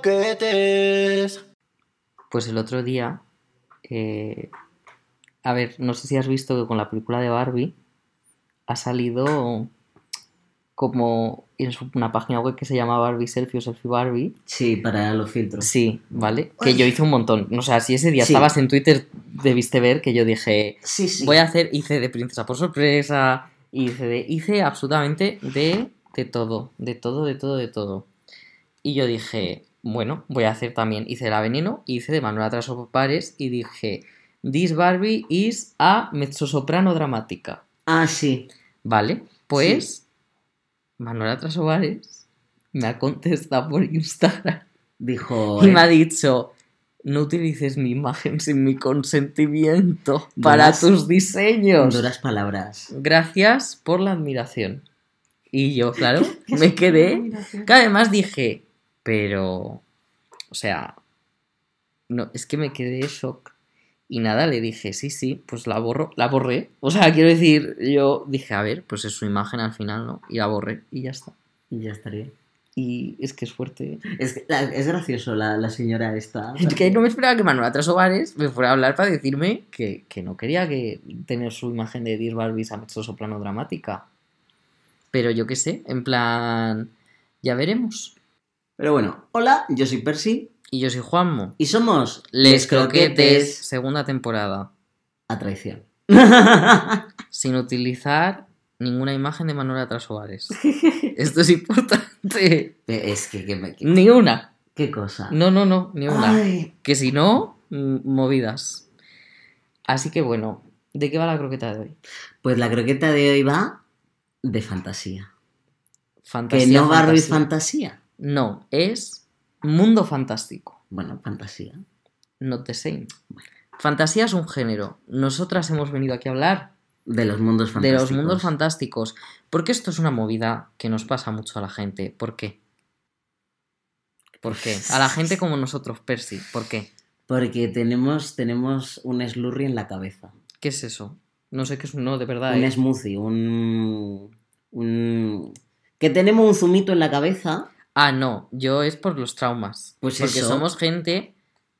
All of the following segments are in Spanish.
croquetes. Pues el otro día, eh, a ver, no sé si has visto que con la película de Barbie ha salido como en una página web que se llama Barbie Selfie o Selfie Barbie. Sí, para los filtros. Sí, ¿vale? Que yo hice un montón. O sea, si ese día Sí. estabas en Twitter, debiste ver que yo dije, Sí, sí. voy a hacer, hice de princesa por sorpresa, hice de, hice absolutamente de, de todo, de todo, de todo, de todo. Y yo dije, bueno, voy a hacer también, hice la veneno, hice de Manuela Trasopares y dije, this Barbie is a mezzosoprano dramática. Ah, sí. Vale, pues Manuela Trasopares me ha contestado por Instagram Dijo. y eh, me ha dicho, no utilices mi imagen sin mi consentimiento para tus diseños. Duras palabras. Gracias por la admiración. Y yo, claro, me quedé. Que además dije, pero. O sea. No, es que me quedé shock. Y nada, le dije, sí, sí, pues la borro, la borré. O sea, quiero decir, yo dije, a ver, pues es su imagen al final, ¿no? Y la borré y ya está. Y ya estaría. Y es que es fuerte. Es, que la- es gracioso la, la señora esta. Es que no me esperaba que Manuela Trasobares me fuera a hablar para decirme que, que no quería que tener su imagen de Dear Barbies a mezzo soprano dramática. Pero yo qué sé, en plan, ya veremos. Pero bueno, hola, yo soy Percy Y yo soy Juanmo. y somos Les Croquetes, segunda temporada. a traición. Sin utilizar ninguna imagen de Manuela Trasobares. Esto es importante. es que, que me- que- Ni una. qué cosa. No, no, no, ni una. Ay, Que si no, mm, movidas. Así que bueno, ¿de qué va la croqueta de hoy? pues la croqueta de hoy va de fantasía. Fantasía. que no Barbie fantasía. fantasía. No, es mundo fantástico. Bueno, fantasía. Not the same. Fantasía es un género. Nosotras hemos venido aquí a hablar De los mundos de fantásticos. los mundos fantásticos. Porque esto es una movida que nos pasa mucho a la gente. ¿Por qué? ¿Por qué? A la gente como nosotros, Percy. ¿Por qué? Porque tenemos, tenemos un slurry en la cabeza. ¿Qué es eso? No sé qué es un no, de verdad. Un ¿eh? smoothie, un, un... Que tenemos un zumito en la cabeza. Ah, no, yo es por los traumas. Pues porque eso. somos gente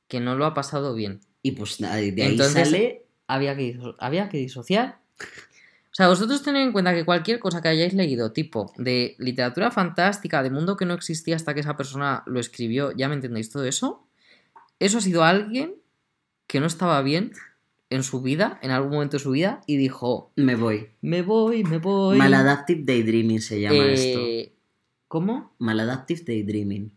que no lo ha pasado bien. Y pues de ahí Entonces- sale... había que, había que disociar. O sea, vosotros tened en cuenta que cualquier cosa que hayáis leído, tipo de literatura fantástica, de mundo que no existía hasta que esa persona lo escribió, ya me entendéis todo eso, eso ha sido alguien que no estaba bien en su vida, en algún momento de su vida, y dijo, Me voy. me voy, me voy. Maladaptive Daydreaming se llama esto. ¿Cómo? Maladaptive Daydreaming.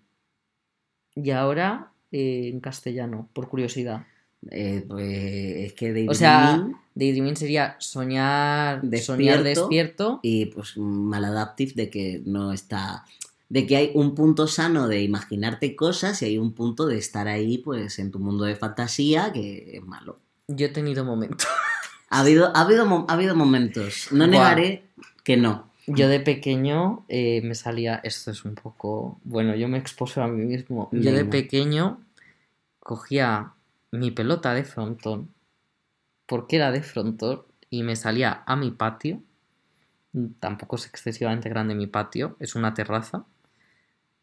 Y ahora eh, en castellano, por curiosidad. Eh, pues es que Daydreaming... O sea, daydreaming sería soñar, soñar Despierto. despierto y pues maladaptive de que no está... De que hay un punto sano de imaginarte cosas y hay un punto de estar ahí pues en tu mundo de fantasía que es malo. Yo he tenido momentos. Ha habido, ha habido, ha habido momentos. No negaré que no. Yo de pequeño eh, me salía, esto es un poco, bueno, yo me expuso a mí mismo. Yo de pequeño cogía mi pelota de frontón, porque era de frontón, y me salía a mi patio. Tampoco es excesivamente grande mi patio, es una terraza.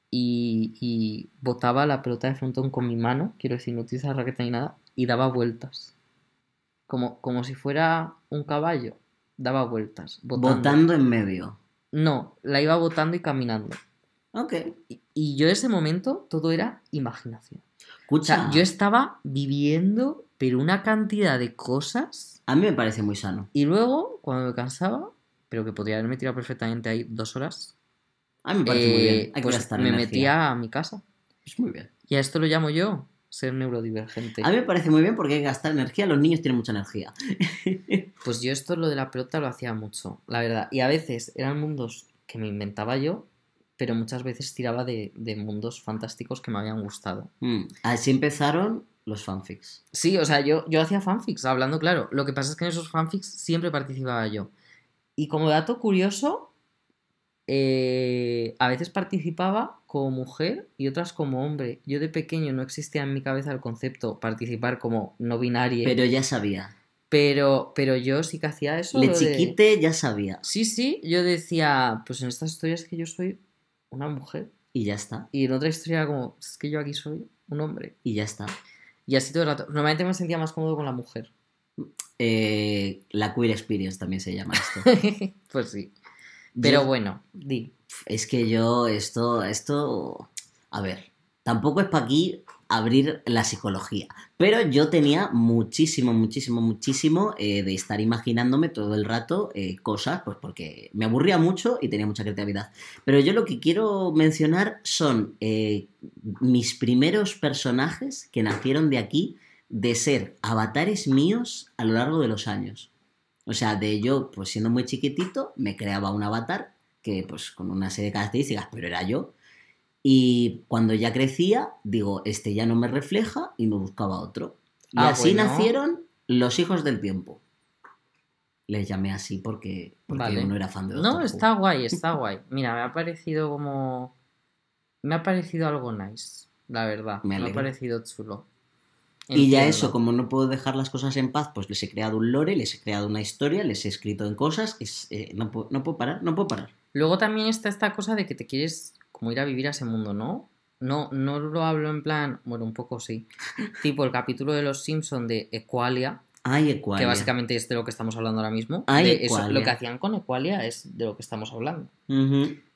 Y, y botaba la pelota de frontón con mi mano, quiero decir, no utilizaba raqueta ni nada, y daba vueltas. Como, como si fuera un caballo, daba vueltas. botando. Votando en medio. No, la iba botando y caminando. Ok. Y, y yo ese momento todo era imaginación. O Escucha, sea, yo estaba viviendo, pero una cantidad de cosas. a mí me parece muy sano. Y luego, cuando me cansaba, pero que podría haberme tirado perfectamente ahí dos horas, A mí me parece muy bien. eh, Hay que pues me energía. metía a mi casa. Es muy bien. Y a esto lo llamo yo ser neurodivergente. A mí me parece muy bien porque hay que gastar energía. Los niños tienen mucha energía. Pues yo esto lo de la pelota lo hacía mucho, la verdad. Y a veces eran mundos que me inventaba yo, pero muchas veces tiraba de, de mundos fantásticos que me habían gustado. Mm, Así empezaron los fanfics. Sí, o sea, yo, yo hacía fanfics, hablando claro. Lo que pasa es que en esos fanfics siempre participaba yo. Y como dato curioso, eh, a veces participaba como mujer y otras como hombre. Yo de pequeño no existía en mi cabeza el concepto participar como no binaria. Pero ya sabía. Pero, pero yo sí que hacía eso. Le de- chiquite ya sabía. Sí, sí, yo decía, pues en estas historias que yo soy una mujer. Y ya está. Y en otra historia como, es que yo aquí soy un hombre. Y ya está. Y así todo el rato. Normalmente me sentía más cómodo con la mujer. Eh, la queer experience también se llama esto. pues sí. Pero Yo- bueno, di. Es que yo esto, esto, a ver, tampoco es para aquí abrir la psicología, pero yo tenía muchísimo, muchísimo, muchísimo eh, de estar imaginándome todo el rato eh, cosas, pues porque me aburría mucho y tenía mucha creatividad. Pero yo lo que quiero mencionar son eh, mis primeros personajes que nacieron de aquí, de ser avatares míos a lo largo de los años. O sea, de yo, pues siendo muy chiquitito, me creaba un avatar que pues con una serie de características, pero era yo. Y cuando ya crecía, digo, este ya no me refleja y me buscaba otro. Y Ah, así bueno. nacieron los hijos del tiempo. Les llamé así porque, porque Vale. uno era fan de Doctor No, Who. está guay, está guay. Mira, me ha parecido como. Me ha parecido algo nice, la verdad. Me Me, ha parecido chulo. Y ya eso, como no puedo dejar las cosas en paz, pues les he creado un lore, les he creado una historia, les he escrito en cosas. es- eh, no, puedo, no puedo parar, no puedo parar. Luego también está esta cosa de que te quieres como ir a vivir a ese mundo, ¿no? No, no lo hablo en plan, bueno, un poco sí. tipo el capítulo de los Simpson de Equalia, Ay, Equalia. que básicamente es de lo que estamos hablando ahora mismo. Ay, De eso- Equalia. lo que hacían con Equalia es de lo que estamos hablando.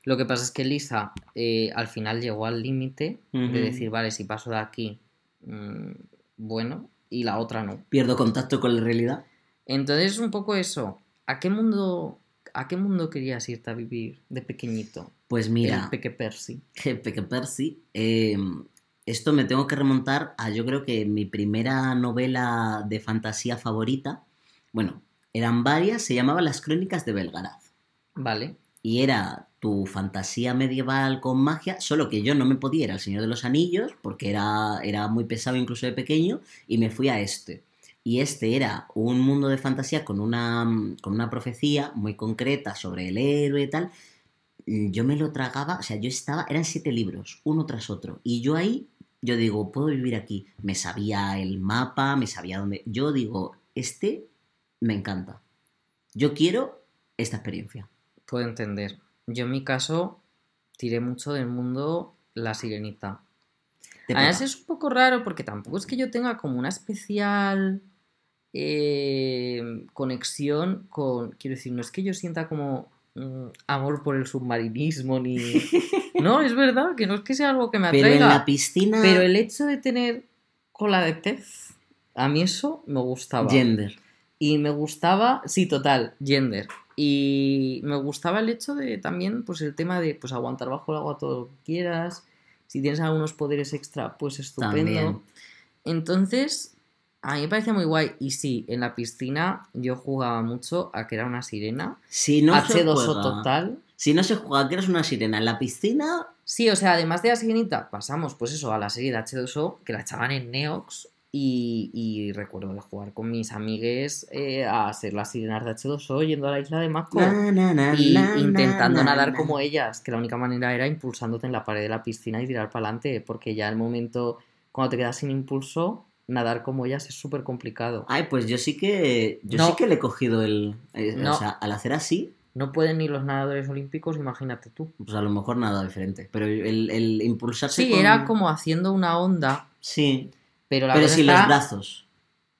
Lo que pasa es que Lisa eh, al final llegó al límite de decir, vale, si paso de aquí, mm, bueno, y la otra no. Pierdo contacto con la realidad. Entonces es un poco eso. ¿A qué mundo, a qué mundo querías irte a vivir de pequeñito? Pues mira, El Peque Percy. Peque Percy, eh, esto me tengo que remontar a yo creo que mi primera novela de fantasía favorita, bueno, eran varias, se llamaba Las Crónicas de Belgaraz. Vale. Y era tu fantasía medieval con magia, solo que yo no me podía ir al Señor de los Anillos, porque era, era muy pesado incluso de pequeño, y me fui a este. Y este era un mundo de fantasía con una, con una profecía muy concreta sobre el héroe y tal. Yo me lo tragaba, o sea, yo estaba, eran siete libros, uno tras otro. Y yo ahí, yo digo, puedo vivir aquí. Me sabía el mapa, me sabía dónde. Yo digo, este me encanta. Yo quiero esta experiencia. Puedo entender. Yo en mi caso tiré mucho del mundo La Sirenita. Además es un poco raro porque tampoco es que yo tenga como una especial eh, conexión con... Quiero decir, no es que yo sienta como mm, amor por el submarinismo ni... No, es verdad, que no es que sea algo que me Pero en atraiga. la piscina. Pero el hecho de tener cola de pez, a mí eso me gustaba. Gender. Y me gustaba, sí, total, gender. Y me gustaba el hecho de también, pues el tema de pues aguantar bajo el agua todo lo que quieras. Si tienes algunos poderes extra, pues estupendo. También. Entonces, a mí me parecía muy guay. Y sí, en la piscina yo jugaba mucho a que era una sirena. Si no se H2O juega, total. Si no se juega que eres una sirena en la piscina, Sí, o sea, además de la sirenita, pasamos pues eso a la serie de H2O, que la echaban en Neox. Y, y recuerdo de jugar con mis amigues eh, a ser las sirenas de H2O yendo a la isla de Mako. na, na, na, y intentando na, nadar na. como ellas, que la única manera era impulsándote en la pared de la piscina y tirar para adelante, porque ya el momento, cuando te quedas sin impulso, nadar como ellas es súper complicado. Ay, pues yo sí que. Yo No. sí que le he cogido el. eh, No. O sea, al hacer así, No pueden ni los nadadores olímpicos, imagínate tú. pues a lo mejor nada diferente. Pero el, el impulsarse. Sí, con- era como haciendo una onda, Sí. Pero la Pero sin está los brazos.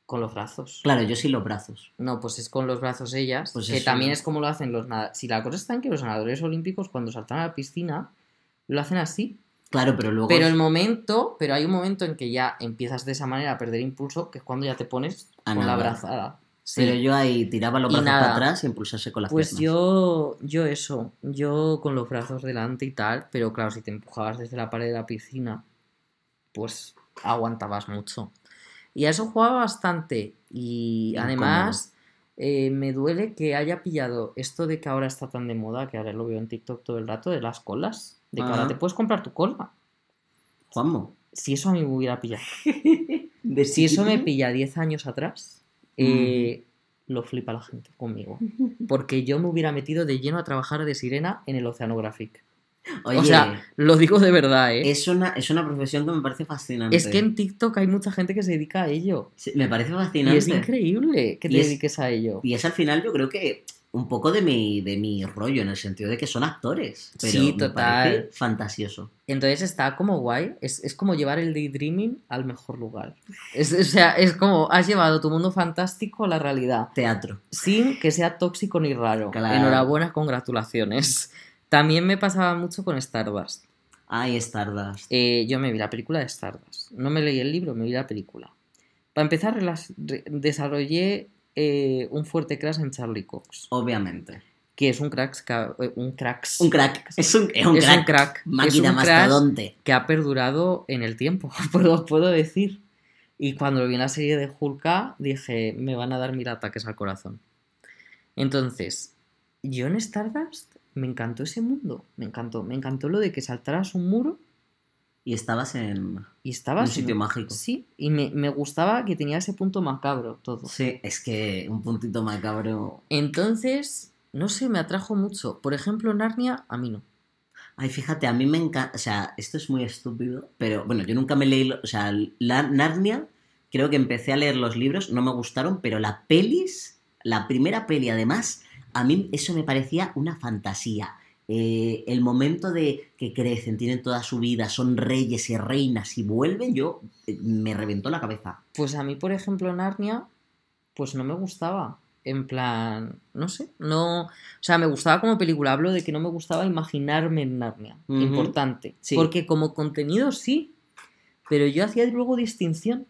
con los brazos. Claro, yo sí los brazos. No, pues es con los brazos ellas, Pues que eso. también es como lo hacen los nadadores. Si la cosa está en que los nadadores olímpicos cuando saltan a la piscina, lo hacen así. Claro, pero luego. Pero el momento, pero hay un momento en que ya empiezas de esa manera a perder impulso, que es cuando ya te pones A con la brazada. Sí. Pero yo ahí tiraba los brazos para atrás y impulsarse con las Pues piernas. yo, yo eso, yo con los brazos delante y tal, pero claro, si te empujabas desde la pared de la piscina, pues aguantabas mucho. Y a eso jugaba bastante. Y además eh, me duele que haya pillado esto de que ahora está tan de moda, que ahora lo veo en TikTok todo el rato, de las colas. De que ahora te puedes comprar tu cola. Juanmo. Si eso a mí me hubiera pillado. de Si eso me pilla 10 años atrás, eh, lo flipa la gente conmigo. Porque yo me hubiera metido de lleno a trabajar de sirena en el Oceanographic. Oye, o sea, lo digo de verdad, ¿eh? es, una, es una profesión que me parece fascinante. Es que en TikTok hay mucha gente que se dedica a ello. Sí, me parece Y fascinante. es increíble que te Y es- dediques a ello. Y es al final, yo creo que un poco de mi, de mi rollo, en el sentido de que son actores. Pero Sí, me total. parece fantasioso. Entonces está como guay. Es, es como llevar el daydreaming al mejor lugar. Es, o sea, es como has llevado tu mundo fantástico a la realidad. Teatro. Sin que sea tóxico ni raro. Claro. Enhorabuena, congratulaciones. También me pasaba mucho con Stardust. Ay, Stardust. Eh, yo me vi la película de Stardust. No me leí el libro, me vi la película. Para empezar, desarrollé eh, un fuerte crash en Charlie Cox, Obviamente. que es un crack, un cracks, Un crack. Es un, es un es crack. un crack, Máquina es un crack mastodonte. que ha perdurado en el tiempo, puedo, puedo decir. Y cuando vi en la serie de Hulk dije, me van a dar mil ataques al corazón. Entonces, yo en Stardust me encantó ese mundo, me encantó, me encantó lo de que saltaras un muro Y estabas en y estabas un sitio en- mágico. Sí, y me, me gustaba que tenía ese punto macabro todo. Sí, es que un puntito macabro. Entonces, no sé, me atrajo mucho. Por ejemplo, Narnia, a mí no. Ay, fíjate, a mí me encanta. O sea, esto es muy estúpido, pero bueno, yo nunca me leí. O sea, la Narnia, creo que empecé a leer los libros, no me gustaron, pero la pelis, la primera peli, además, a mí eso me parecía una fantasía. Eh, el momento de que crecen, tienen toda su vida, son reyes y reinas y vuelven, yo eh, me reventó la cabeza. Pues a mí, por ejemplo, Narnia, pues no me gustaba. En plan, no sé, no... O sea, me gustaba como película. Hablo de que no me gustaba imaginarme en Narnia. Importante. Sí. Porque como contenido sí, pero yo hacía luego distinción.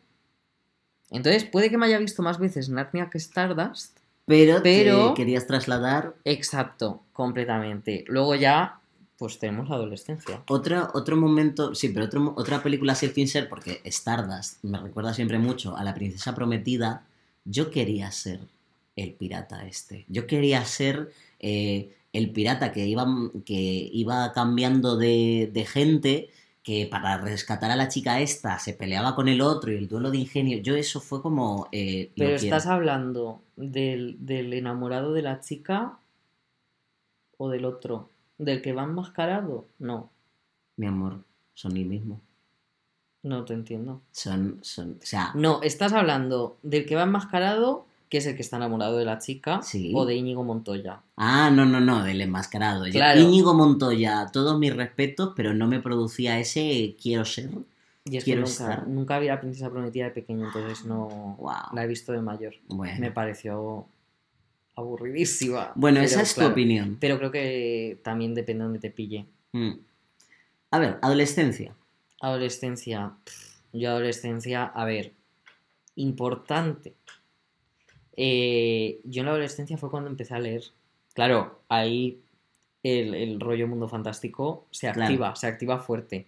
Entonces, puede que me haya visto más veces Narnia que Stardust. Pero, Pero- te querías trasladar Exacto, completamente. Luego ya, pues tenemos la adolescencia. Otro, otro momento, sí, pero otro- otra película así sin ser, porque Stardust me recuerda siempre mucho a la princesa prometida. Yo quería ser el pirata este. Yo quería ser eh, el pirata que iba, que iba cambiando de, de gente, que para rescatar a la chica esta se peleaba con el otro y el duelo de ingenio. Yo eso fue como... eh, Pero estás hablando del, del enamorado de la chica o del otro. ¿Del que va enmascarado? No, Mi amor, son el mismo. no te entiendo. Son, son, o sea, No, estás hablando del que va enmascarado, que es el que está enamorado de la chica, Sí. o de Íñigo Montoya. Ah, no, no, no, del enmascarado. Yo- Claro. Íñigo Montoya, todos mis respetos, pero no me producía ese quiero ser. Y es Quiero que nunca, estar. nunca vi la princesa prometida de pequeño, entonces no Wow. la he visto de mayor. Bueno, Me pareció aburridísima. bueno pero esa es claro, tu opinión. Pero creo que también depende de donde te pille. Mm. A ver, adolescencia. Adolescencia. Yo adolescencia, a ver, importante. Eh, yo en la adolescencia fue cuando empecé a leer. Claro, ahí el, el rollo mundo fantástico se Claro. activa, se activa fuerte.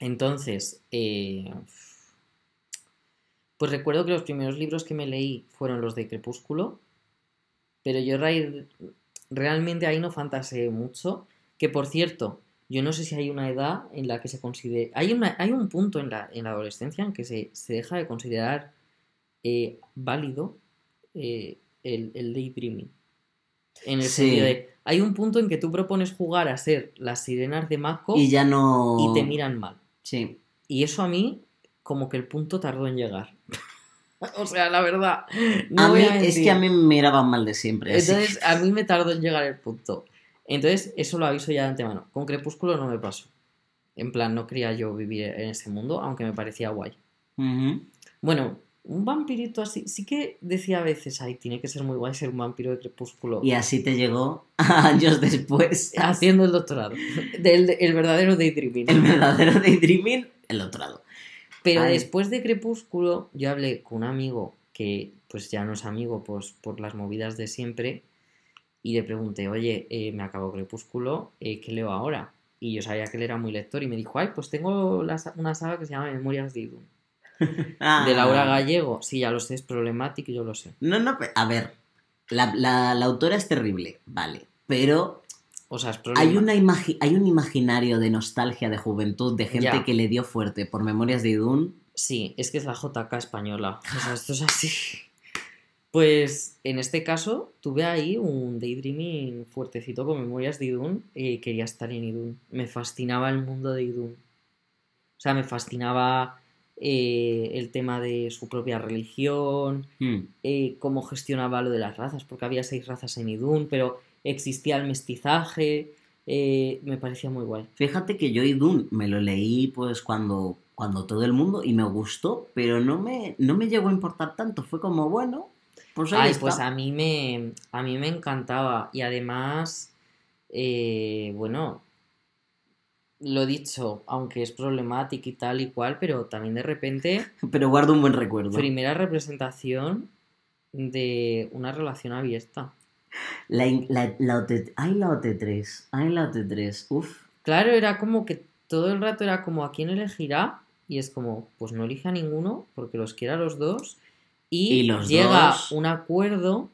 Entonces, eh, pues recuerdo que los primeros libros que me leí fueron los de Crepúsculo, pero yo realmente ahí no fantaseé mucho. Que por cierto, yo no sé si hay una edad en la que se considere. Hay, una, hay un punto en la, en la adolescencia en que se, se deja de considerar eh, válido eh, el, el daydreaming. En el Sí. sentido de. Hay un punto en que tú propones jugar a ser las sirenas de Mako Y ya no. y te miran mal. Sí. Y eso a mí, como que el punto tardó en llegar. o sea, la verdad. No a voy mí, a es que a mí me miraban mal de siempre. Entonces, a mí me tardó en llegar el punto. Entonces, eso lo aviso ya de antemano. Con Crepúsculo no me pasó. En plan, no quería yo vivir en ese mundo, aunque me parecía guay. Bueno, un vampirito así, sí que decía a veces, ay, tiene que ser muy guay ser un vampiro de Crepúsculo. Y así te llegó años después Haciendo el doctorado. Del, el verdadero daydreaming. el verdadero daydreaming, el otro lado. Pero Ay. después de Crepúsculo, yo hablé con un amigo que pues ya no es amigo pues, por las movidas de siempre y le pregunté, oye, eh, me acabó Crepúsculo, eh, ¿qué leo ahora? Y yo sabía que él era muy lector y me dijo, ay, pues tengo la una saga que se llama Memorias de Idun, Ah. de Laura Gallego. Sí, ya lo sé, es problemático, yo lo sé. No, no, a ver. La, la- la autora es terrible, vale. Pero O sea, es hay, una hay un imaginario de nostalgia, de juventud, de gente Ya. que le dio fuerte por Memorias de Idún. Sí, es que es la JK española. O sea, esto es así. Pues en este caso tuve ahí un daydreaming fuertecito con memorias de Idun y quería estar en Idun. Me fascinaba el mundo de Idun. O sea, me fascinaba eh, el tema de su propia religión, Hmm. eh, cómo gestionaba lo de las razas, porque había seis razas en Idún, pero existía el mestizaje, eh, me parecía muy guay. Fíjate que yo Idun me lo leí pues cuando, cuando todo el mundo y me gustó, pero no me, no me llegó a importar tanto. Fue como, bueno, pues ahí Ay, está. pues a mí me, a mí me encantaba. Y además, eh, bueno, lo dicho, aunque es problemático y tal y cual, pero también de repente, Pero guardo un buen recuerdo. primera representación de una relación abierta. La, la, la OT ay, la OT3. Ay, la OT3. Uf. Claro, era como que todo el rato era como a quién elegirá y es como, pues no elige a ninguno porque los quiera a los dos y, Y los llega dos- un acuerdo,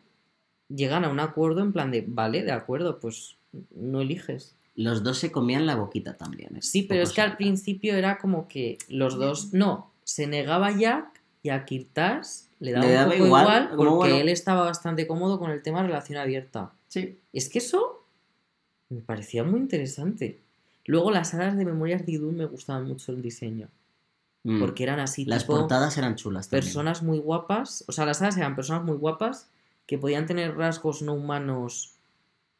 llegan a un acuerdo en plan de, vale, de acuerdo, pues no eliges. Los dos se comían la boquita también. ¿eh? Sí, pero es que al principio era como que los dos, no, se negaba Jack y a Kirtas le daba, Le un poco igual, porque bueno. él estaba bastante cómodo con el tema de relación abierta. Sí. Es que eso me parecía muy interesante. Luego las alas de Memorias de Idun me gustaban mucho el diseño, Mm. porque eran así Las tipo portadas eran chulas también. personas muy guapas, o sea, las alas eran personas muy guapas que podían tener rasgos no humanos,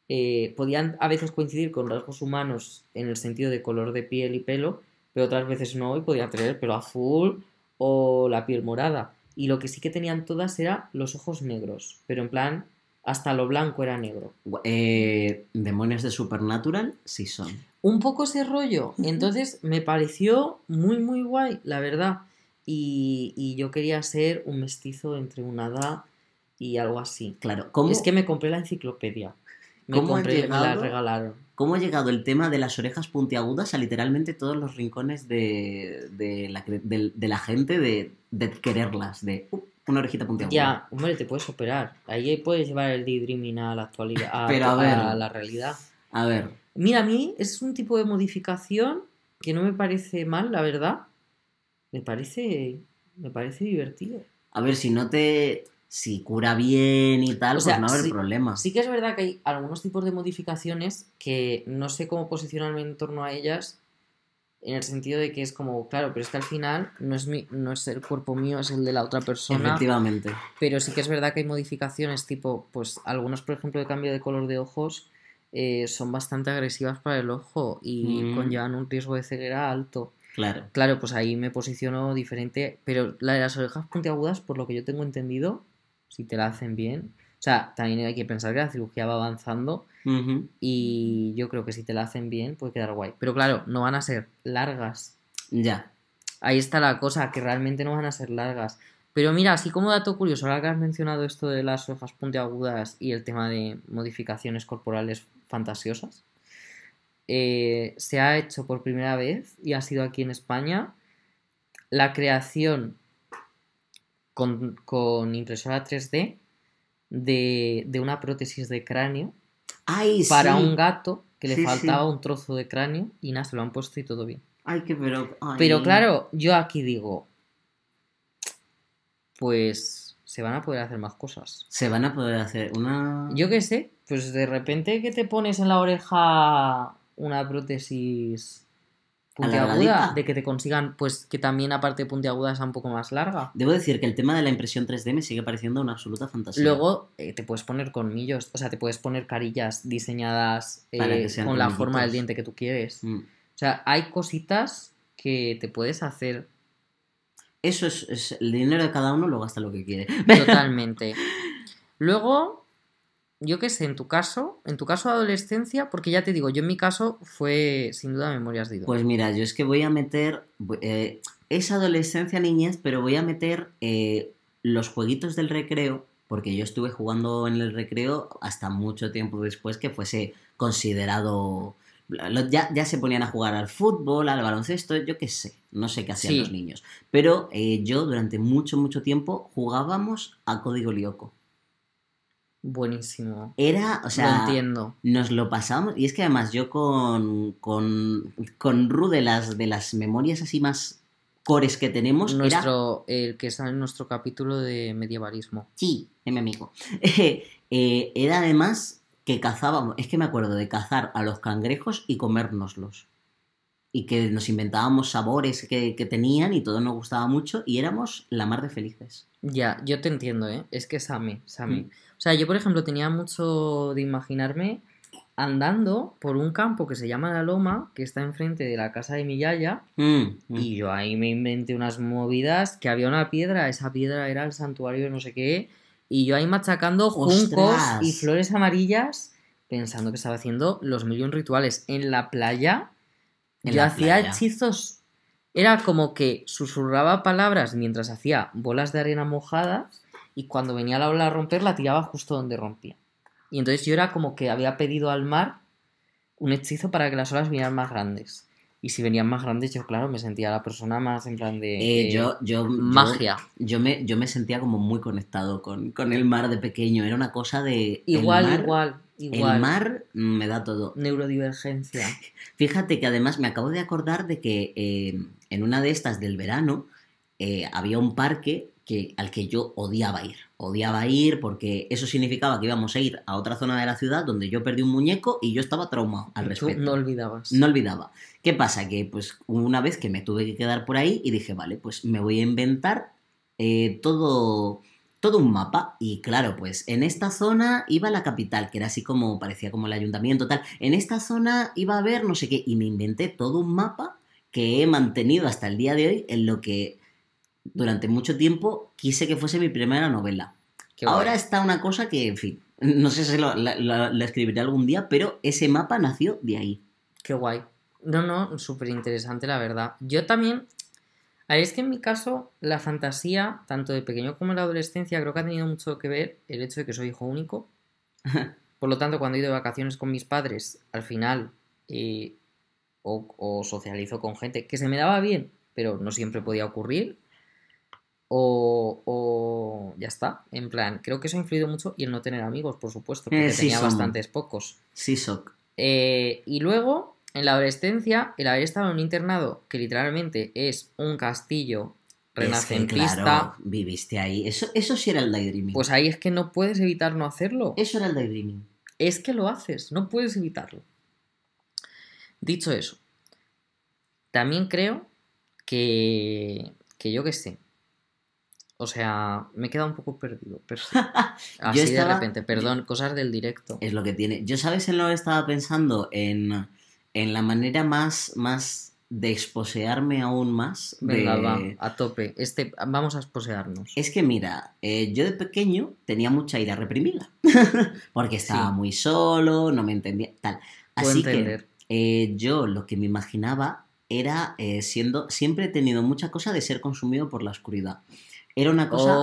eh, podían a veces coincidir con rasgos humanos en el sentido de color de piel y pelo, pero otras veces no y podían tener el pelo azul o la piel morada. Y lo que sí que tenían todas era los ojos negros, pero en plan, hasta lo blanco era negro. Eh, Demonios de Supernatural, sí son. un poco ese rollo. Entonces me pareció muy, muy guay, la verdad. Y, y yo quería ser un mestizo entre un hada y algo así. Claro. ¿Cómo, Es que me compré la enciclopedia. Me ¿Cómo ha compré, me la llegado? regalaron. ¿Cómo ha llegado el tema de las orejas puntiagudas a literalmente todos los rincones de, de, la, cre- de- de la gente de, quererlas? De "Uh, una orejita puntiaguda. Ya, hombre, te puedes operar. Ahí puedes llevar el daydreaming a la actualidad, a, Pero a la realidad. A ver, Mira, a mí es un tipo de modificación que no me parece mal, la verdad. Me parece, me parece divertido. a ver si no te. Si cura bien y tal, O sea, pues no va a haber sí- problema. Sí que es verdad que hay algunos tipos de modificaciones que no sé cómo posicionarme en torno a ellas, en el sentido de que es como, claro, pero es que al final no es, mi, no es el cuerpo mío, es el de la otra persona. Efectivamente. Pero sí que es verdad que hay modificaciones tipo, pues algunos, por ejemplo, de cambio de color de ojos eh, son bastante agresivas para el ojo y Mm. conllevan un riesgo de ceguera alto. Claro. Claro, pues ahí me posiciono diferente, pero la de las orejas puntiagudas, por lo que yo tengo entendido, si te la hacen bien, o sea, también hay que pensar que la cirugía va avanzando y yo creo que si te la hacen bien puede quedar guay. Pero claro, no van a ser largas. Ya. Ahí está la cosa, que realmente no van a ser largas. Pero mira, así como dato curioso, ahora que has mencionado esto de las orejas puntiagudas y el tema de modificaciones corporales fantasiosas, eh, se ha hecho por primera vez y ha sido aquí en España la creación con, con impresora 3D de, de una prótesis de cráneo Ay, para sí. un gato que le Sí, sí. faltaba un trozo de cráneo y nada, se lo han puesto y todo bien. Ay, pero. ay. Pero claro, yo aquí digo, pues se van a poder hacer más cosas. Se van a poder hacer una. Yo qué sé, pues de repente que te pones en la oreja una prótesis puntiaguda, de que te consigan, pues que también aparte de puntiaguda sea un poco más larga. Debo decir que el tema de la impresión 3D me sigue pareciendo una absoluta fantasía. Luego eh, te puedes poner colmillos, o sea, te puedes poner carillas diseñadas eh, con la forma del diente que tú quieres. Mm. O sea, hay cositas que te puedes hacer Eso es, es- El dinero de cada uno lo gasta lo que quiere. Totalmente. Luego, yo qué sé, en tu caso, en tu caso de adolescencia, porque ya te digo, yo en mi caso fue sin duda Memorias de Idol. Pues mira, yo es que voy a meter. eh, es adolescencia, niñez, pero voy a meter eh, los jueguitos del recreo, porque yo estuve jugando en el recreo hasta mucho tiempo después que fuese considerado. Ya, ya se ponían a jugar al fútbol, al baloncesto, yo qué sé, no sé qué hacían Sí. los niños. Pero eh, yo durante mucho, mucho tiempo jugábamos a Código Lyoko. Buenísimo. Era, o sea, Lo entiendo. nos lo pasamos. Y es que además yo con, con, con Ru de las, de las memorias así más cores que tenemos, era... Nuestro, el que sale en nuestro capítulo de medievalismo. Sí, es mi amigo. Eh, era además que cazábamos... Es que me acuerdo de cazar a los cangrejos y comérnoslos. Y que nos inventábamos sabores que, que tenían y todo nos gustaba mucho y éramos la mar de felices. Ya, yo te entiendo, ¿eh? Es que Same, Same. Mm. O sea, yo, por ejemplo, tenía mucho de imaginarme andando por un campo que se llama La Loma, que está enfrente de la casa de mi yaya, Mm, mm. y yo ahí me inventé unas movidas, que había una piedra, esa piedra era el santuario de no sé qué, y yo ahí machacando juncos y flores amarillas, pensando que estaba haciendo los mil y un rituales. En la playa, En yo hacía playa. hechizos. Era como que susurraba palabras mientras hacía bolas de arena mojadas y cuando venía la ola a romper la tiraba justo donde rompía. Y entonces yo era como que había pedido al mar un hechizo para que las olas vinieran más grandes. Y si venían más grandes, yo claro, me sentía la persona más en plan de... Eh, eh, yo, yo, magia. Yo, me, yo me sentía como muy conectado con, con el mar de pequeño. Era una cosa de. Igual, mar- igual, igual. El mar me da todo. Neurodivergencia. Fíjate que además me acabo de acordar de que eh, en una de estas del verano eh, había un parque que, al que yo odiaba ir. Odiaba ir porque eso significaba que íbamos a ir a otra zona de la ciudad donde yo perdí un muñeco y yo estaba traumado al respecto. no olvidabas. No olvidaba. ¿Qué pasa? Que pues una vez que me tuve que quedar por ahí y dije, vale, pues me voy a inventar eh, todo, todo un mapa. Y claro, pues en esta zona iba la capital, que era así como, parecía como el ayuntamiento, tal. En esta zona iba a haber no sé qué. Y me inventé todo un mapa que he mantenido hasta el día de hoy en lo que durante mucho tiempo quise que fuese mi primera novela. Qué guay. Ahora está una cosa que, en fin, no sé si lo- la, la- la escribiré algún día, pero ese mapa nació de ahí. Qué guay. No, no, súper interesante, la verdad. Yo también. A ver, es que en mi caso, la fantasía, tanto de pequeño como en la adolescencia, creo que ha tenido mucho que ver el hecho de que soy hijo único. Por lo tanto, cuando he ido de vacaciones con mis padres, al final, eh, o, o socializo con gente que se me daba bien, pero no siempre podía ocurrir. O, o ya está, en plan, creo que eso ha influido mucho y el no tener amigos, por supuesto, porque Eh, sí, tenía son. bastantes pocos. Sí, Soc. Eh, y luego, en la adolescencia, el haber estado en un internado que literalmente es un castillo Es que, renacentista, claro, viviste ahí. Eso, eso sí era el daydreaming. pues ahí es que no puedes evitar no hacerlo. Eso era el daydreaming. Es que lo haces, no puedes evitarlo. Dicho eso, también creo que, que yo qué sé. O sea, me he quedado un poco perdido. pero sí. Así estaba- de repente, perdón, cosas del directo. Es lo que tiene. Yo, ¿sabes en lo que estaba pensando? En, en la manera más, más de exposearme aún más. de- Venga, va, a tope. Este, vamos a esposearnos. Es que mira, eh, yo de pequeño tenía mucha ira reprimida. Porque estaba Sí. muy solo, no me entendía, tal. Puedo Así que eh, yo lo que me imaginaba era eh, siendo. Siempre he tenido mucha cosa de ser consumido por la oscuridad. Era una cosa.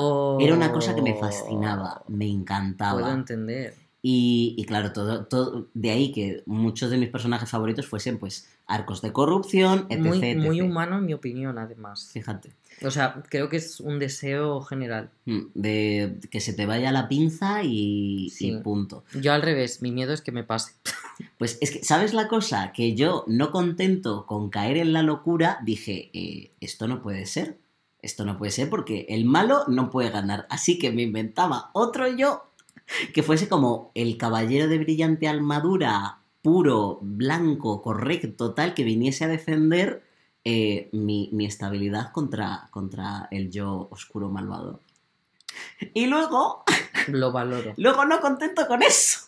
Era una cosa que me fascinaba, me Oh. Puedo encantaba. entender. Y, y claro, todo, todo de ahí que muchos de mis personajes favoritos fuesen pues arcos de corrupción, etc. Muy, etc. muy humano en mi opinión, además. Fíjate. O sea, creo que es un deseo general. Mm, De que se te vaya la pinza y, Sí. y punto. Yo al revés, mi miedo es que me pase. Pues es que, ¿sabes la cosa? Que yo, no contento con caer en la locura, dije, eh, esto no puede ser. Esto no puede ser porque el malo no puede ganar. Así que me inventaba otro yo que fuese como el caballero de brillante armadura, puro, blanco, correcto, tal, que viniese a defender eh, mi, mi estabilidad contra, contra el yo oscuro malvado. Y luego Lo valoro. Luego, no contento con eso,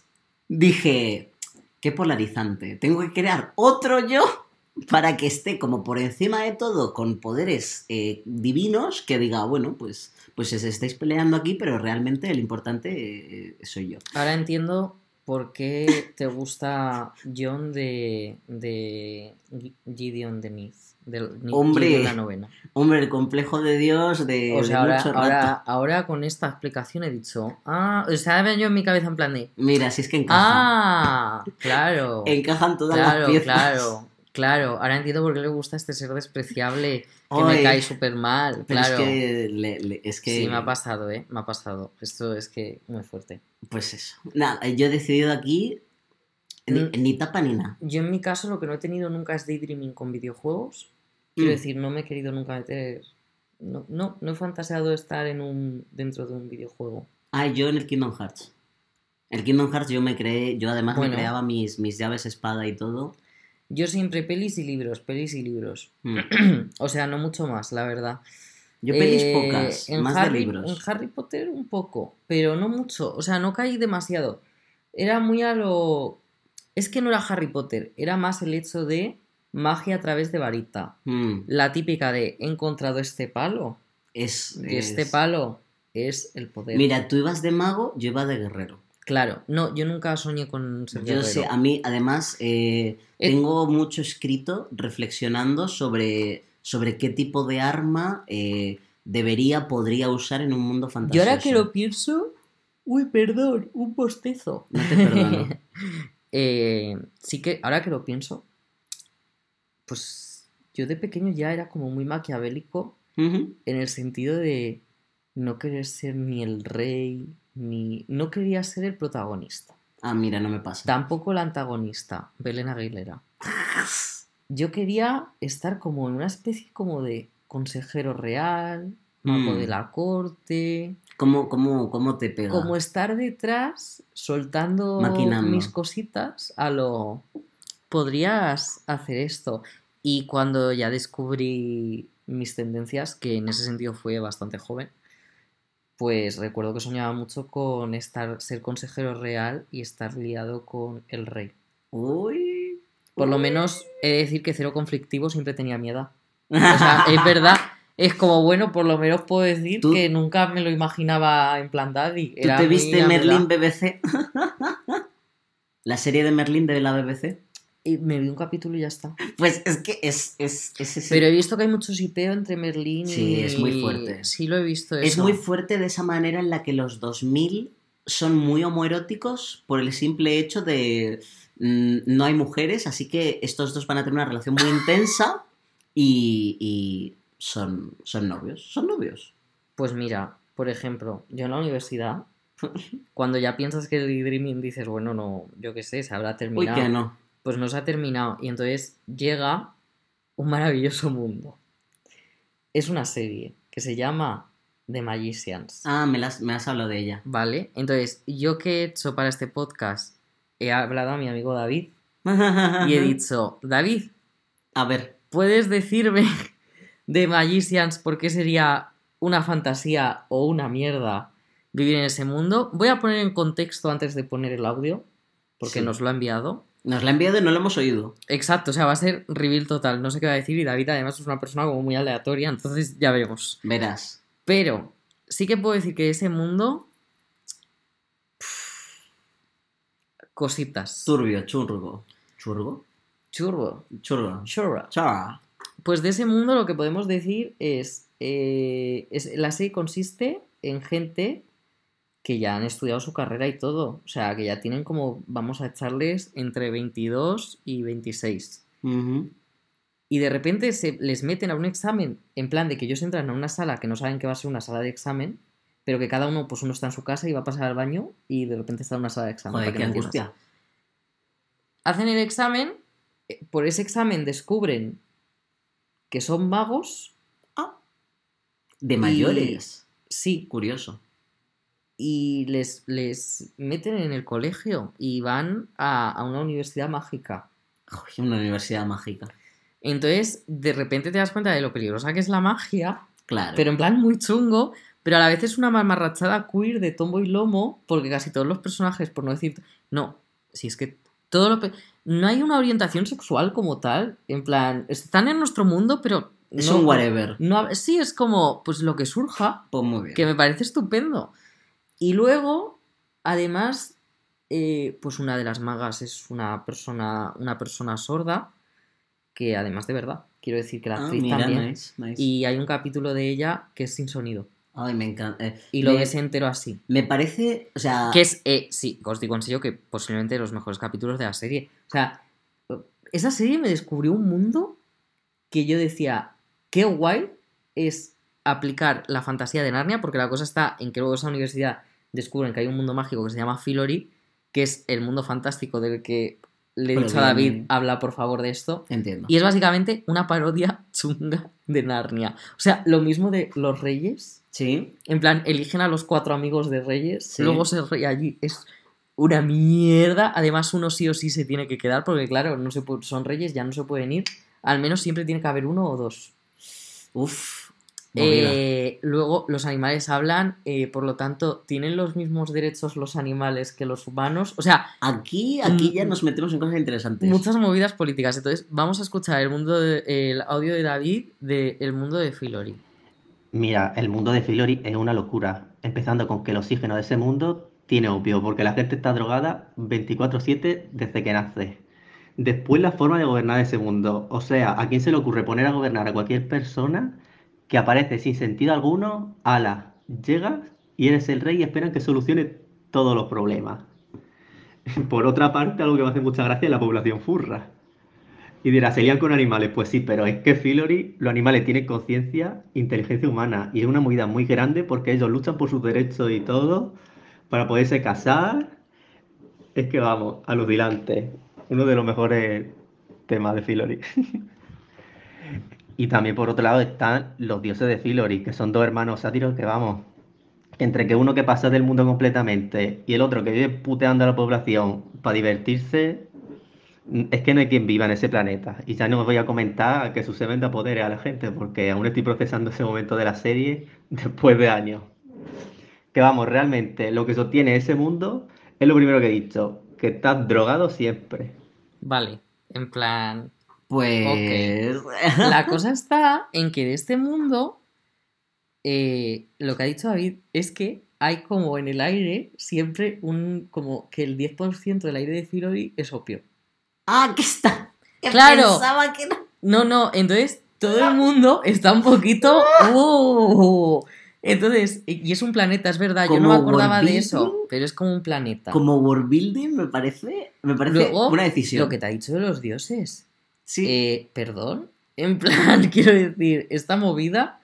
dije, qué polarizante, tengo que crear otro yo para que esté como por encima de todo con poderes eh, divinos que diga, bueno, pues, pues os estáis peleando aquí, pero realmente el importante eh, soy yo. Ahora entiendo por qué te gusta John de, de Gideon Denise. Del Hombre. Gideon la novena. Hombre, el complejo de Dios de, O de sea, ahora, mucho rato. ahora, ahora con esta explicación he dicho. Ah, o sea, yo en mi cabeza en plan de. Mira, si es que encajan. Ah, claro. encajan todas Claro, las piezas. claro, claro. Ahora entiendo por qué le gusta este ser despreciable que me cae súper mal. Pero Claro. es que, le- le- es que Sí, me ha pasado, ¿eh? Me ha pasado. Esto es que muy fuerte. Pues eso. Nada, yo he decidido aquí ni, Mm. ni tapa ni nada. Yo en mi caso lo que no he tenido nunca es daydreaming con videojuegos. Quiero Mm. decir, no me he querido nunca meter... No, no, no he fantaseado estar en un, dentro de un videojuego. Ah, yo en el Kingdom Hearts. El Kingdom Hearts yo me creé, yo además Bueno. me creaba mis, mis llaves espada y todo. Yo siempre pelis y libros, pelis y libros. Mm. o sea, no mucho más, la verdad. Yo pelis Eh, pocas, en más Harry, de libros. En Harry Potter un poco, pero no mucho. O sea, no caí demasiado. Era muy a lo... Es que no era Harry Potter, era más el hecho de magia a través de varita. Mm. La típica de he encontrado este palo. Es, Y este es- palo es el poder. Mira, tú ibas de mago, yo iba de guerrero. Claro, no, yo nunca soñé con ser Yo sé, a mí además eh, Eh, tengo mucho escrito reflexionando sobre, sobre qué tipo de arma eh, debería, podría usar en un mundo Yo fantasioso. ahora que lo pienso... Uy, perdón, un postezo. No te perdono. Eh, sí que, ahora que lo pienso, pues yo de pequeño ya era como muy maquiavélico en el sentido de no querer ser ni el rey, ni... No quería ser el protagonista. Ah, mira, no me pasa. Tampoco el antagonista, Belén Aguilera. Yo quería estar como en una especie como de consejero real, mago Mm. de la corte, ¿Cómo, cómo, cómo te pega? como estar detrás soltando Maquinando. mis cositas a lo podrías hacer esto y cuando ya descubrí mis tendencias que en ese sentido fue bastante joven pues recuerdo que soñaba mucho con estar ser consejero real y estar liado con el rey Uy. por lo menos he de decir que cero conflictivo siempre tenía miedo o sea es verdad es como bueno por lo menos puedo decir Tú- que nunca me lo imaginaba en plan daddy ¿Tú te viste Merlín. BBC? ¿La serie de Merlín de la BBC? Y me vi un capítulo y ya está. Pues es que es, es, es ese- Pero he visto que hay mucho sipeo entre Merlín y... Sí, es muy fuerte. Sí, lo he visto es eso. muy fuerte de esa manera en la que los 2000 son muy homoeróticos por el simple hecho de mm, no hay mujeres, así que estos dos van a tener una relación muy intensa y, y son, son novios. Son novios. Pues mira, por ejemplo, yo en la universidad, cuando ya piensas que el dreaming dices, bueno, no, yo qué sé, se habrá Uy, terminado. que no. Pues no se ha terminado. Y entonces llega un maravilloso mundo. Es una serie que se llama The Magicians. Ah, me, las, me has hablado de ella. ¿Vale? Entonces, yo que he hecho para este podcast, he hablado a mi amigo David y he dicho, David, A ver, ¿puedes decirme de Magicians por qué sería una fantasía o una mierda vivir en ese mundo? Voy a poner en contexto antes de poner el audio, porque Sí. nos lo ha enviado. Nos la ha enviado y no lo hemos oído. Exacto, o sea, va a ser reveal total, no sé qué va a decir y David además es una persona como muy aleatoria, entonces ya veremos. Verás. Pero sí que puedo decir que ese mundo... Cositas. Turbio, churgo. ¿Churgo? Churro. Churro. Churro. Churro. Pues de ese mundo lo que podemos decir es, eh, es- la serie consiste en gente que ya han estudiado su carrera y todo, o sea, que ya tienen como, vamos a echarles entre 22 y 26. Ujú. Y de repente se les meten a un examen en plan de que ellos entran a una sala que no saben que va a ser una sala de examen, pero que cada uno, pues uno está en su casa y va a pasar al baño y de repente está en una sala de examen. Joder, qué angustia. Hacen el examen, eh, por ese examen descubren que son magos, De Y- mayores. sí, Curioso. Y les, les meten en el colegio y van a, a una universidad mágica. Joder, una universidad mágica. Entonces, de repente te das cuenta de lo peligrosa que es la magia, Claro. pero en plan muy chungo, pero a la vez es una mamarrachada queer de tombo y lomo, porque casi todos los personajes, por no decir... No, si es que todo lo... pe- No hay una orientación sexual como tal, en plan, están en nuestro mundo, pero... es no- un whatever. no- sí, es como, pues lo que surja. Pues muy bien. que me parece estupendo. Y luego, además, eh, pues una de las magas es una persona, una persona sorda, que además de verdad, quiero decir que la Ah, actriz mira, también. nice, nice. Y hay un capítulo de ella que es sin sonido. Ay, me encanta. Eh, Y lo me, ves entero así. me parece, o sea, Que es, eh, sí, os digo en serio que posiblemente los mejores capítulos de la serie. O sea, esa serie me descubrió un mundo que yo decía, qué guay es aplicar la fantasía de Narnia, porque la cosa está en que luego esa universidad descubren que hay un mundo mágico que se llama Filori, que es el mundo fantástico del que le he dicho a David, habla por favor de esto. entiendo. Y es básicamente una parodia chunga de Narnia. O sea, lo mismo de los reyes. Sí, En plan, eligen a los cuatro amigos de Reyes, Sí. luego se rey allí. Es una mierda. Además, uno sí o sí se tiene que quedar, porque claro, no se son reyes, ya no se pueden ir. Al menos siempre tiene que haber uno o dos. Uf. Eh, luego, los animales hablan, eh, por lo tanto, ¿tienen los mismos derechos los animales que los humanos? O sea, Aquí, aquí ya nos metemos en cosas interesantes. muchas movidas políticas. Entonces, vamos a escuchar el, mundo de- el audio de David del mundo de Filori. Mira, el mundo de Filori es una locura, empezando con que el oxígeno de ese mundo tiene opio, porque la gente está drogada 24/7 desde que nace. Después la forma de gobernar ese mundo, o sea, ¿a quién se le ocurre poner a gobernar a cualquier persona que aparece sin sentido alguno? Ala, llegas y eres el rey y esperan que solucione todos los problemas. Por otra parte, algo que me hace mucha gracia es la población furra. Y dirá, ¿se lían con animales? Pues sí, pero es que Filori, los animales tienen conciencia, inteligencia humana, y es una movida muy grande porque ellos luchan por sus derechos y todo, para poderse casar. Es que vamos, alucinante. Uno de los mejores temas de Filori. Y también por otro lado están los dioses de Filori, que son dos hermanos sátiros que vamos, entre que uno que pasa del mundo completamente y el otro que vive puteando a la población para divertirse, es que no hay quien viva en ese planeta. Y ya no os voy a comentar que suceden da poderes a la gente, porque aún estoy procesando ese momento de la serie después de años. Que vamos, realmente lo que sostiene ese mundo es lo primero que he dicho, que estás drogado siempre. Vale, en plan... Pues. La cosa está en que de este mundo, eh, lo que ha dicho David es que hay como en el aire siempre un... como que el 10% del aire de Filori es opio. Ah, que está. que Claro. Pensaba que no. No, no, entonces todo el mundo está un poquito... ¡uh! Entonces, y es un planeta, es verdad, yo no me acordaba de eso, pero es como un planeta. Como world building me parece. Me parece Luego, una decisión. Lo que te ha dicho de los dioses. Sí. Eh, Perdón. En plan, quiero decir, esta movida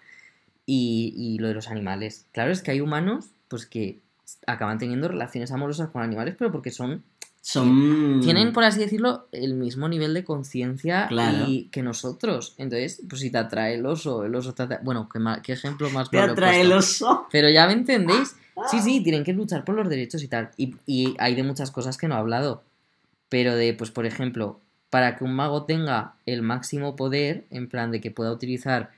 y, y lo de los animales. Claro, es que hay humanos pues que acaban teniendo relaciones amorosas con animales, pero porque son. Son. Tienen, por así decirlo, el mismo nivel de conciencia Claro. que nosotros. Entonces, pues si te atrae el oso, el oso te atrae. Bueno, ¿qué, ma- qué ejemplo más Te atrae el oso. Pero ya me entendéis. Sí, sí, tienen que luchar por los derechos y tal. Y, y hay de muchas cosas que no he hablado. Pero de, pues, por ejemplo, para que un mago tenga el máximo poder, en plan de que pueda utilizar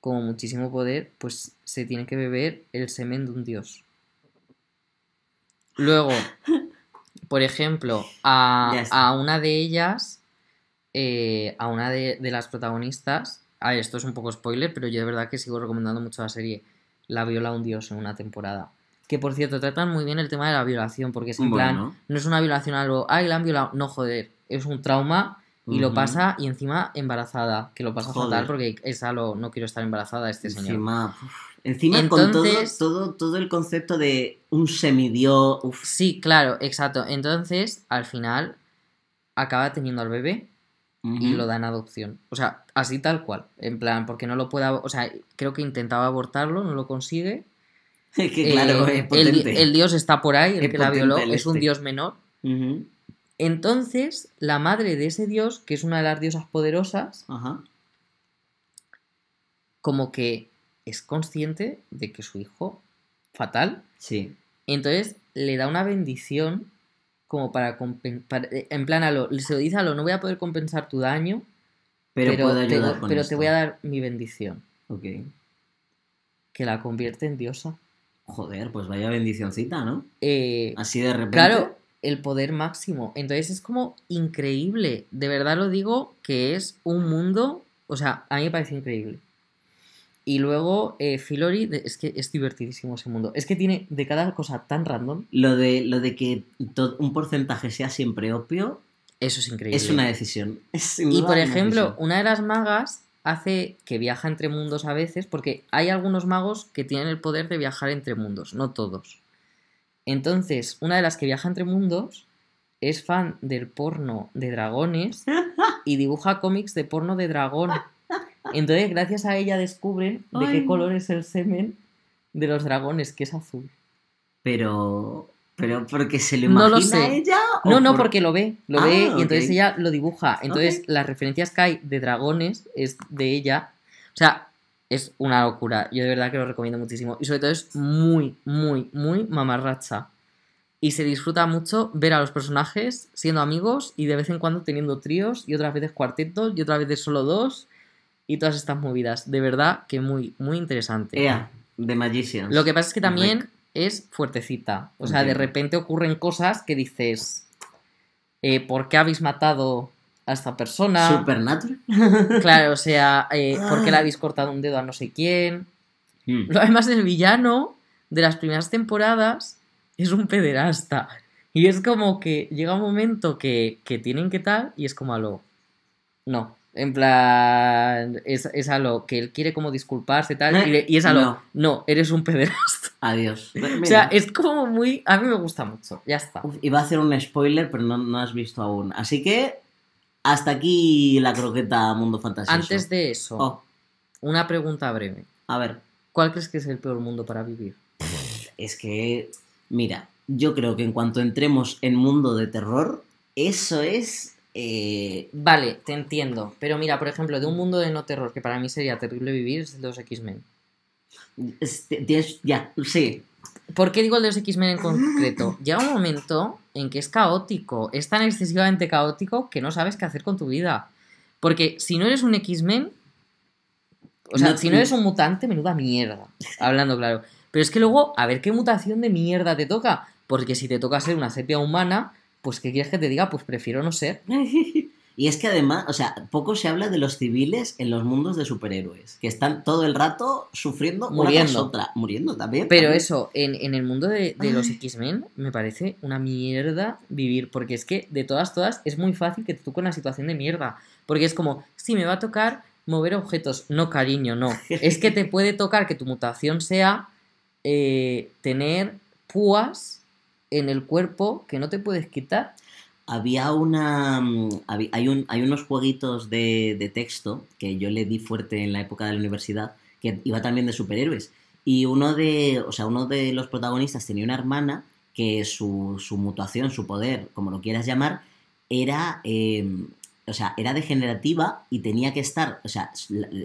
como muchísimo poder, pues se tiene que beber el semen de un dios. Luego, por ejemplo, a, a una de ellas, eh, a una de, de las protagonistas, a ver, esto es un poco spoiler, pero yo de verdad que sigo recomendando mucho la serie, la viola un dios en una temporada. Que por cierto, tratan muy bien el tema de la violación, porque es en plan, no es una violación algo, ay, la han violado, no joder, es un trauma y lo pasa y encima embarazada, que lo pasa Joder. fatal porque esa lo, no quiero estar embarazada este señor. Encima, encima con todo, todo, todo el concepto de un semidios. Uf, Sí, claro, exacto. Entonces, al final, acaba teniendo al bebé y ujú. lo da en adopción. O sea, así tal cual. En plan, porque no lo puede... ab- O sea, creo que intentaba abortarlo, no lo consigue. Que claro, Eh, es potente. el, el dios está por ahí, el Es que la violó, el es un este. dios menor. Entonces, la madre de ese dios, que es una de las diosas poderosas, Ajá. como que es consciente de que su hijo, fatal, Sí. entonces le da una bendición como para compensar, en plan a lo, se lo dice a lo, no voy a poder compensar tu daño, Pero, pero, puedo te, ayudar con pero esto. te voy a dar mi bendición, Ok. que la convierte en diosa. Joder, pues vaya bendicioncita, ¿no? Eh, Así de repente. claro, el poder máximo. Entonces es como increíble. De verdad lo digo que es un mundo. O sea, a mí me parece increíble. Y luego, eh, Filori, es que es divertidísimo ese mundo. Es que tiene de cada cosa tan random. Lo de, lo de que to- un porcentaje sea siempre opio Eso es increíble. es una decisión. Es Y por ejemplo, decisión. una de las magas hace que viaja entre mundos a veces, porque hay algunos magos que tienen el poder de viajar entre mundos, no todos. Entonces, una de las que viaja entre mundos es fan del porno de dragones y dibuja cómics de porno de dragón. Entonces, gracias a ella descubren de qué color es el semen de los dragones, que es azul. Pero. Pero porque se lo No imagina lo sé. ella. o No, no, por- porque lo ve, lo Ah, ve y entonces ella lo dibuja. Entonces las referencias que hay de dragones es de ella. O sea, es una locura. Yo de verdad que lo recomiendo muchísimo. Y sobre todo es muy, muy, muy mamarracha. Y se disfruta mucho ver a los personajes siendo amigos y de vez en cuando teniendo tríos y otras veces cuartetos y otras veces solo dos y todas estas movidas. De verdad que muy, muy interesante. Ea, The Magicians. Lo que pasa es que también es fuertecita. O sea, de repente ocurren cosas que dices, eh, ¿por qué habéis matado a esta persona? Supernatural. Claro, o sea, eh, ¿por qué le habéis cortado un dedo a no sé quién? Mm. Además, el villano de las primeras temporadas es un pederasta. Y es como que llega un momento que, que tienen que tal y es como a lo... No, en plan... Es, es a lo que él quiere como disculparse tal y, le- y es a lo... No. No, eres un pederasta. Adiós. O sea, es como muy... A mí me gusta mucho, ya está. Uf, iba a hacer un spoiler, pero no, no has visto aún. Así que hasta aquí la croqueta Mundo Fantasioso. Antes de eso, Oh, una pregunta breve. a ver, ¿Cuál crees que es el peor mundo para vivir? es que, mira, yo creo que en cuanto entremos en mundo de terror, eso es... eh, Vale, te entiendo. Pero mira, por ejemplo, de un mundo de no terror que para mí sería terrible vivir es los X-Men. ya, sí. ¿Por qué digo el de los X-Men en concreto? Llega un momento en que es caótico, es tan excesivamente caótico que no sabes qué hacer con tu vida. Porque si no eres un X-Men, o sea, No- si no eres un mutante, menuda mierda, hablando claro. Pero es que luego, a ver qué mutación de mierda te toca. Porque si te toca ser una sepia humana, pues ¿qué quieres que te diga? Pues prefiero no ser. Y es que además, o sea, poco se habla de los civiles en los mundos de superhéroes, que están todo el rato sufriendo una tras Muriendo. otra. Muriendo también. Pero también. eso, en, en el mundo de, de los. X-Men, me parece una mierda vivir. Porque es que de todas, todas, es muy fácil que te toque una situación de mierda. Porque es como, sí, me va a tocar mover objetos. No, cariño, no. Es que te puede tocar que tu mutación sea eh, tener púas en el cuerpo que no te puedes quitar. Había una. mm, hay, hay unos jueguitos de, de texto que yo le di fuerte en la época de la universidad, que iba también de superhéroes. Y uno de. O sea, uno de los protagonistas tenía una hermana que su, su mutación, su poder, como lo quieras llamar, era. eh, o sea, era degenerativa y tenía que estar. O sea,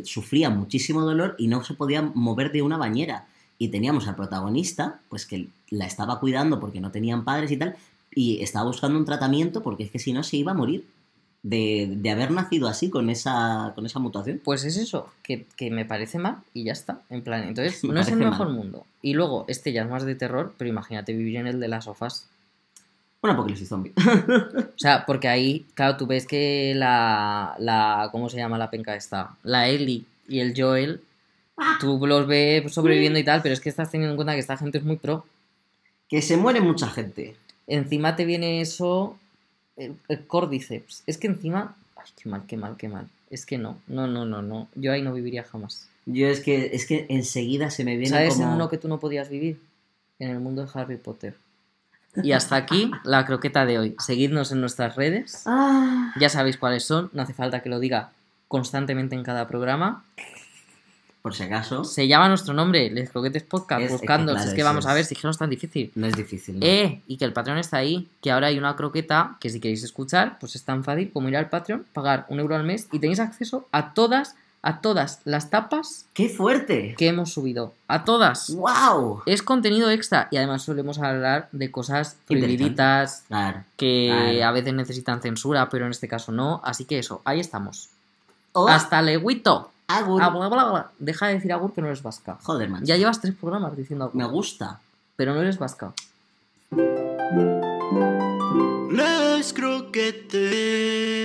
sufría muchísimo dolor y no se podía mover de una bañera. Y teníamos al protagonista, pues que la estaba cuidando porque no tenían padres y tal, y estaba buscando un tratamiento porque es que si no se iba a morir de, de haber nacido así con esa, con esa mutación. Pues es eso, que, que me parece mal y ya está. En plan, entonces Me no es el mejor mal. mundo. Y luego, este ya es más de terror, pero imagínate vivir en el de las sofás. Un apocalipsis zombie. O sea, porque ahí, claro, tú ves que la, la ¿cómo se llama la penca esta? La Ellie y el Joel, tú los ves sobreviviendo y tal, pero es que estás teniendo en cuenta que esta gente es muy pro. que se muere mucha gente. Encima te viene eso, el, el córdiceps. Es que encima, ay, qué mal, qué mal, qué mal. Es que no, no, no, no, no. Yo ahí no viviría jamás. Yo es que, es que enseguida se me viene ¿Sabes como... en uno que tú no podías vivir? En el mundo de Harry Potter. Y hasta aquí la croqueta de hoy. Seguidnos en nuestras redes. Ah, Ya sabéis cuáles son, no hace falta que lo diga constantemente en cada programa. Por si acaso, Se llama nuestro nombre, Les Croquetes Podcast, Es- es que buscando. claro, si es que vamos a ver, si es que no es tan difícil. no es difícil. ¿no? Eh, y que el Patreon está ahí, que ahora hay una croqueta que si queréis escuchar, pues es tan fácil como ir al Patreon, pagar un euro al mes y tenéis acceso a todas, a todas las tapas ¡Qué fuerte! que hemos subido. A todas. ¡Wow! Es contenido extra y además solemos hablar de cosas prohibiditas Claro. que Claro. a veces necesitan censura, pero en este caso no. Así que eso, ahí estamos. Hola, Hasta leguito. Agur. Ah, bla, bla, bla. Deja de decir agur que no eres vasca. Joder, man. Ya llevas tres programas diciendo agur, Me gusta. pero no eres vasca. Les croquettes.